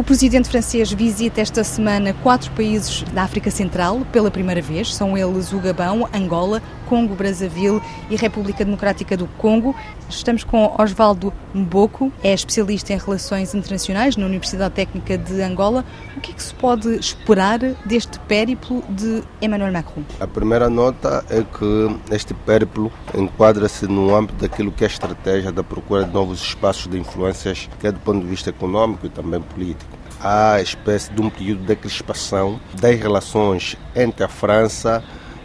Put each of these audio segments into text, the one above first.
O presidente francês visita esta semana quatro países da África Central pela primeira vez. São eles o Gabão, Angola, Congo, Brazzaville e República Democrática do Congo. Estamos com Osvaldo Mboko, é especialista em relações internacionais na Universidade Técnica de Angola. O que é que se pode esperar deste périplo de Emmanuel Macron? A primeira nota é que este périplo enquadra-se no âmbito daquilo que é a estratégia da procura de novos espaços de influências, quer do ponto de vista econômico e também político há espécie de um período de crispação das relações entre a França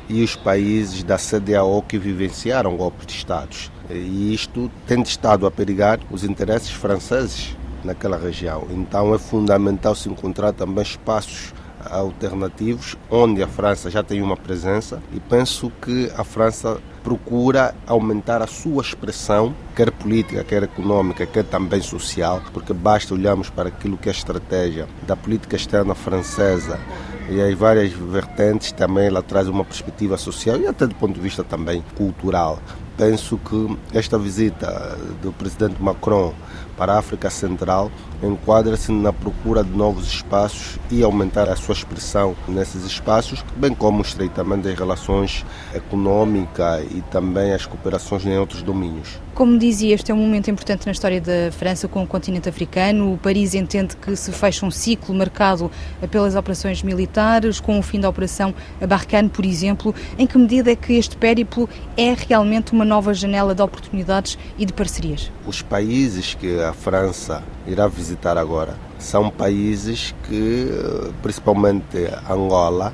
e os países da CDAO que vivenciaram golpes de Estados. E isto tem estado a perigar os interesses franceses naquela região. Então é fundamental se encontrar também espaços alternativos onde a França já tem uma presença e penso que a França procura aumentar a sua expressão, quer política, quer econômica, quer também social, porque basta olharmos para aquilo que é a estratégia da política externa francesa e as várias vertentes também ela traz uma perspectiva social e até do ponto de vista também cultural. Penso que esta visita do presidente Macron para a África Central enquadra-se na procura de novos espaços e aumentar a sua expressão nesses espaços, bem como o estreitamento das relações econômicas e também as cooperações em outros domínios. Como dizia, este é um momento importante na história da França com o continente africano. O Paris entende que se fecha um ciclo marcado pelas operações militares, com o fim da Operação Barkhane, por exemplo. Em que medida é que este périplo é realmente uma nova janela de oportunidades e de parcerias? Os países que a França irá visitar agora são países que, principalmente Angola,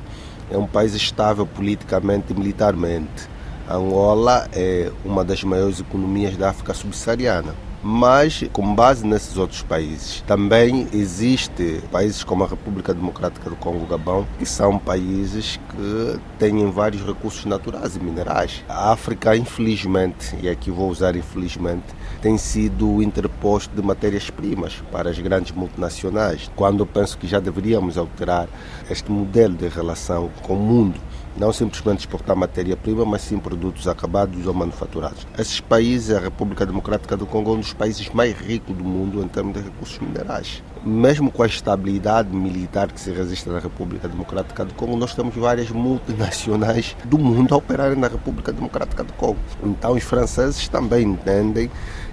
é um país estável politicamente e militarmente. Angola é uma das maiores economias da África subsaariana mas com base nesses outros países. Também existe países como a República Democrática do Congo Gabão, que são países que têm vários recursos naturais e minerais. A África, infelizmente, e aqui vou usar infelizmente, tem sido interposto de matérias-primas para as grandes multinacionais, quando eu penso que já deveríamos alterar este modelo de relação com o mundo não simplesmente exportar matéria-prima, mas sim produtos acabados ou manufaturados. Esses países, a República Democrática do Congo é um dos países mais ricos do mundo em termos de recursos minerais. Mesmo com a estabilidade militar que se resiste na República Democrática do Congo, nós temos várias multinacionais do mundo a operarem na República Democrática do Congo. Então, os franceses também entendem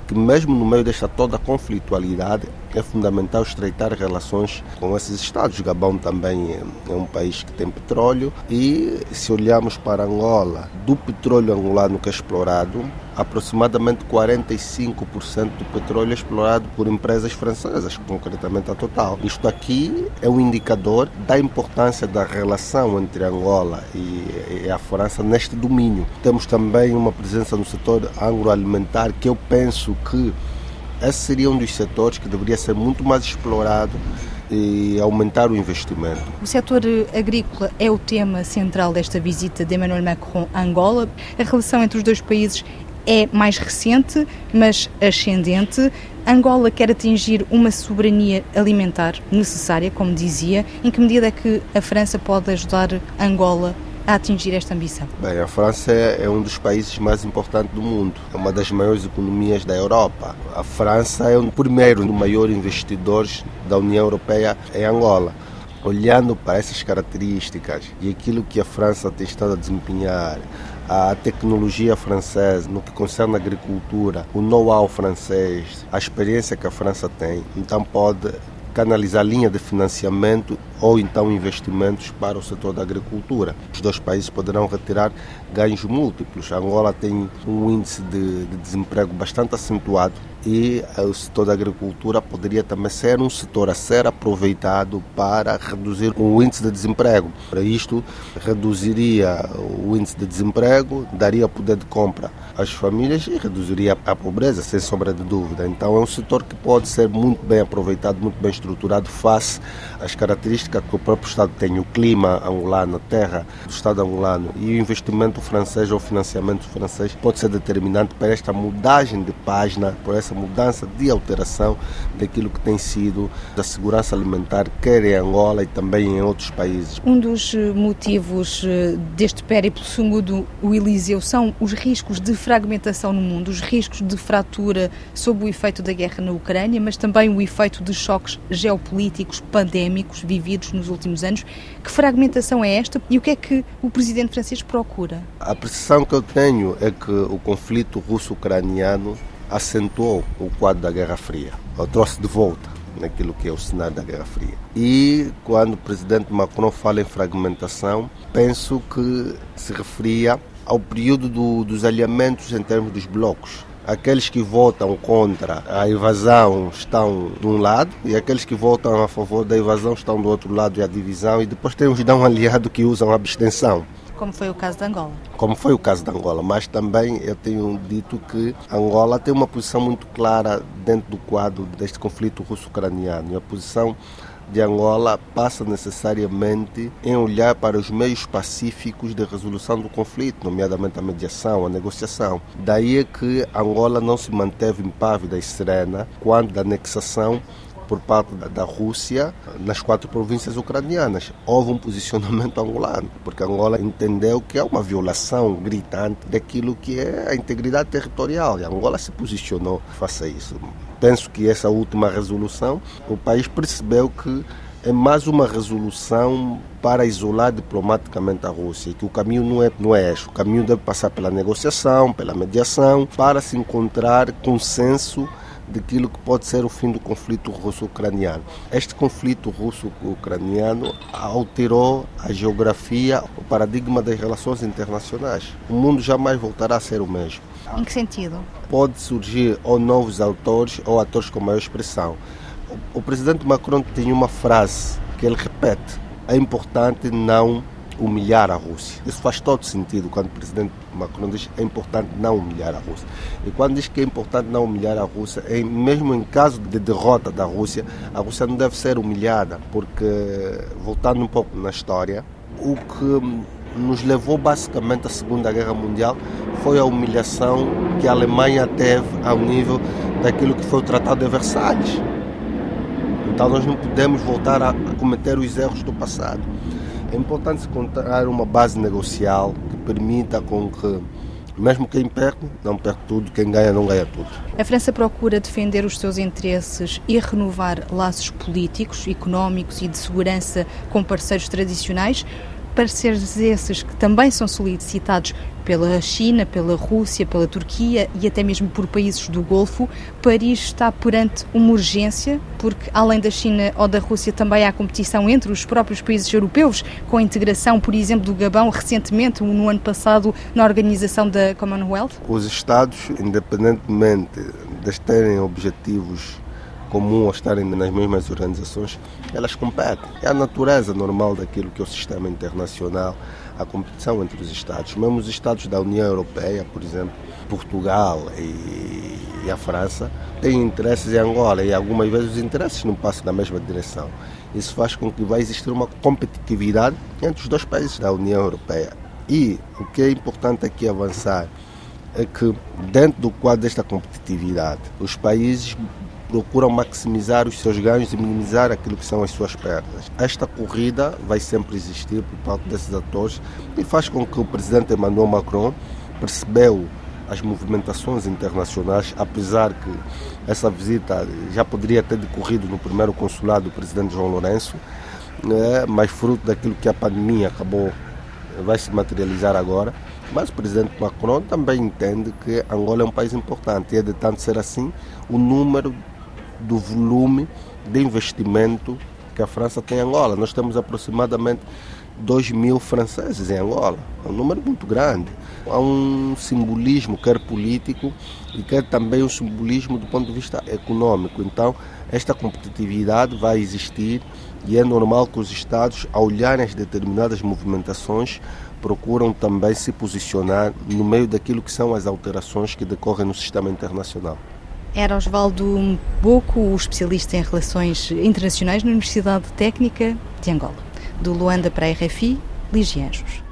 que mesmo no meio desta toda conflitualidade é fundamental estreitar relações com esses estados. O Gabão também é um país que tem petróleo e se olharmos para Angola, do petróleo angolano que é explorado, aproximadamente 45% do petróleo é explorado por empresas francesas, concretamente a Total. Isto aqui é um indicador da importância da relação entre Angola e a França neste domínio. Temos também uma presença no setor agroalimentar que eu penso que esse seria um dos setores que deveria ser muito mais explorado e aumentar o investimento. O setor agrícola é o tema central desta visita de Emmanuel Macron a Angola. A relação entre os dois países é mais recente, mas ascendente. Angola quer atingir uma soberania alimentar necessária, como dizia. Em que medida é que a França pode ajudar Angola a atingir esta ambição? Bem, a França é, um dos países mais importantes do mundo, é uma das maiores economias da Europa. A França é o primeiro e maior investidor da União Europeia em Angola. Olhando para essas características e aquilo que a França tem estado a desempenhar, a tecnologia francesa no que concerne a agricultura, o know-how francês, a experiência que a França tem, então pode canalizar linha de financiamento ou então investimentos para o setor da agricultura. Os dois países poderão retirar ganhos múltiplos. A Angola tem um índice de, de desemprego bastante acentuado e o setor da agricultura poderia também ser um setor a ser aproveitado para reduzir o índice de desemprego. Para isto, reduziria o índice de desemprego, daria poder de compra às famílias e reduziria a pobreza, sem sombra de dúvida. Então, é um setor que pode ser muito bem aproveitado, muito bem estruturado face às características característica que o próprio Estado tem, o clima angolano, a terra do Estado angolano e o investimento francês ou financiamento francês pode ser determinante para esta mudagem de página, por essa mudança de alteração daquilo que tem sido a segurança alimentar, quer em Angola e também em outros países. Um dos eh, motivos eh, deste périplo, segundo o Eliseu, são os riscos de fragmentação no mundo, os riscos de fratura sob o efeito da guerra na Ucrânia, mas também o efeito de choques geopolíticos pandémicos vividos nos últimos anos. Que fragmentação é esta e o que é que o presidente francês procura? A percepção que eu tenho é que o conflito russo-ucraniano acentuou o quadro da Guerra Fria, ou trouxe de volta naquilo que é o cenário da Guerra Fria. E quando o presidente Macron fala em fragmentação, penso que se referia ao período do, dos alinhamentos em termos dos blocos. Aqueles que votam contra a invasão estão de um lado e aqueles que votam a favor da invasão estão do outro lado e a divisão e depois temos de um aliado que usam a abstenção. Como foi o caso de Angola. Como foi o caso de Angola, mas também eu tenho dito que Angola tem uma posição muito clara dentro do quadro deste conflito russo-ucraniano. A posição de Angola passa necessariamente em olhar para os meios pacíficos de resolução do conflito, nomeadamente a mediação, a negociação. Daí é que Angola não se manteve impávida e serena quando da anexação por parte da Rússia nas quatro províncias ucranianas. Houve um posicionamento angolano, porque Angola entendeu que é uma violação gritante daquilo que é a integridade territorial. E Angola se posicionou face a isso. Penso que essa última resolução, o país percebeu que é mais uma resolução para isolar diplomaticamente a Rússia, que o caminho não é, não é este. O caminho deve passar pela negociação, pela mediação, para se encontrar consenso daquilo que pode ser o fim do conflito russo-ucraniano. Este conflito russo-ucraniano alterou a geografia, o paradigma das relações internacionais. O mundo jamais voltará a ser o mesmo. Em que sentido? Pode surgir ou novos autores ou atores com maior expressão. O presidente Macron tem uma frase que ele repete: é importante não humilhar a Rússia. Isso faz todo sentido quando o presidente Macron diz que é importante não humilhar a Rússia. E quando diz que é importante não humilhar a Rússia, é, mesmo em caso de derrota da Rússia, a Rússia não deve ser humilhada, porque, voltando um pouco na história, o que nos levou basicamente à Segunda Guerra Mundial foi a humilhação que a Alemanha teve ao nível daquilo que foi o Tratado de Versalhes. Então nós não podemos voltar a cometer os erros do passado. É importante encontrar uma base negocial que permita com que mesmo quem perde, não perde tudo, quem ganha, não ganha tudo. A França procura defender os seus interesses e renovar laços políticos, económicos e de segurança com parceiros tradicionais parceiros esses que também são solicitados pela China, pela Rússia, pela Turquia e até mesmo por países do Golfo, Paris está perante uma urgência, porque além da China ou da Rússia também há competição entre os próprios países europeus, com a integração, por exemplo, do Gabão recentemente, no ano passado, na organização da Commonwealth? Os Estados, independentemente de terem objetivos comum ou estarem nas mesmas organizações, elas competem. É a natureza normal daquilo que é o sistema internacional, a competição entre os Estados. Mesmo os Estados da União Europeia, por exemplo, Portugal e, a França, têm interesses em Angola e algumas vezes os interesses não passam na mesma direção. Isso faz com que vai existir uma competitividade entre os dois países da União Europeia. E o que é importante aqui avançar é que, dentro do quadro desta competitividade, os países procuram maximizar os seus ganhos e minimizar aquilo que são as suas perdas. Esta corrida vai sempre existir por parte desses atores e faz com que o presidente Emmanuel Macron percebeu as movimentações internacionais, apesar que essa visita já poderia ter decorrido no primeiro consulado do presidente João Lourenço, né, mas fruto daquilo que a pandemia acabou, vai se materializar agora. Mas o presidente Macron também entende que Angola é um país importante e é de tanto ser assim, o número do volume de investimento que a França tem em Angola. Nós temos aproximadamente 2 mil franceses em Angola. É um número muito grande. Há um simbolismo, quer político, e quer também um simbolismo do ponto de vista econômico. Então, esta competitividade vai existir e é normal que os Estados, ao olharem as determinadas movimentações, procuram também se posicionar no meio daquilo que são as alterações que decorrem no sistema internacional. Era Osvaldo Boco, especialista em relações internacionais na Universidade Técnica de Angola. Do Luanda para a RFI, Ligianjos.